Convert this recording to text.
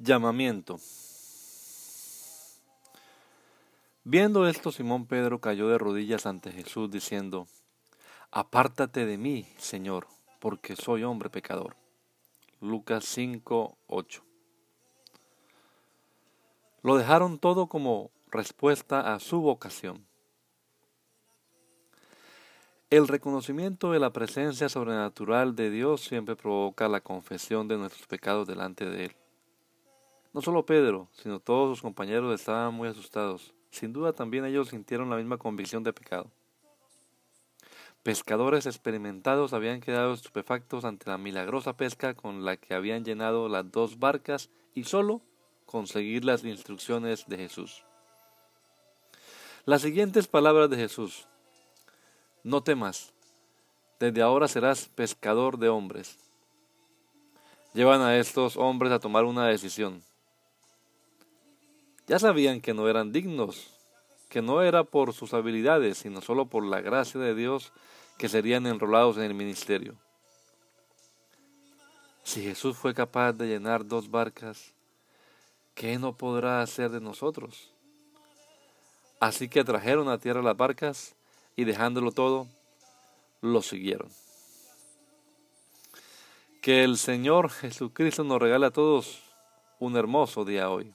Llamamiento. Viendo esto, Simón Pedro cayó de rodillas ante Jesús diciendo, Apártate de mí, Señor, porque soy hombre pecador. Lucas 5, 8. Lo dejaron todo como respuesta a su vocación. El reconocimiento de la presencia sobrenatural de Dios siempre provoca la confesión de nuestros pecados delante de Él. No solo Pedro, sino todos sus compañeros estaban muy asustados. Sin duda también ellos sintieron la misma convicción de pecado. Pescadores experimentados habían quedado estupefactos ante la milagrosa pesca con la que habían llenado las dos barcas y solo conseguir las instrucciones de Jesús. Las siguientes palabras de Jesús. No temas, desde ahora serás pescador de hombres. Llevan a estos hombres a tomar una decisión. Ya sabían que no eran dignos, que no era por sus habilidades, sino solo por la gracia de Dios que serían enrolados en el ministerio. Si Jesús fue capaz de llenar dos barcas, ¿qué no podrá hacer de nosotros? Así que trajeron a tierra las barcas y dejándolo todo, lo siguieron. Que el Señor Jesucristo nos regale a todos un hermoso día hoy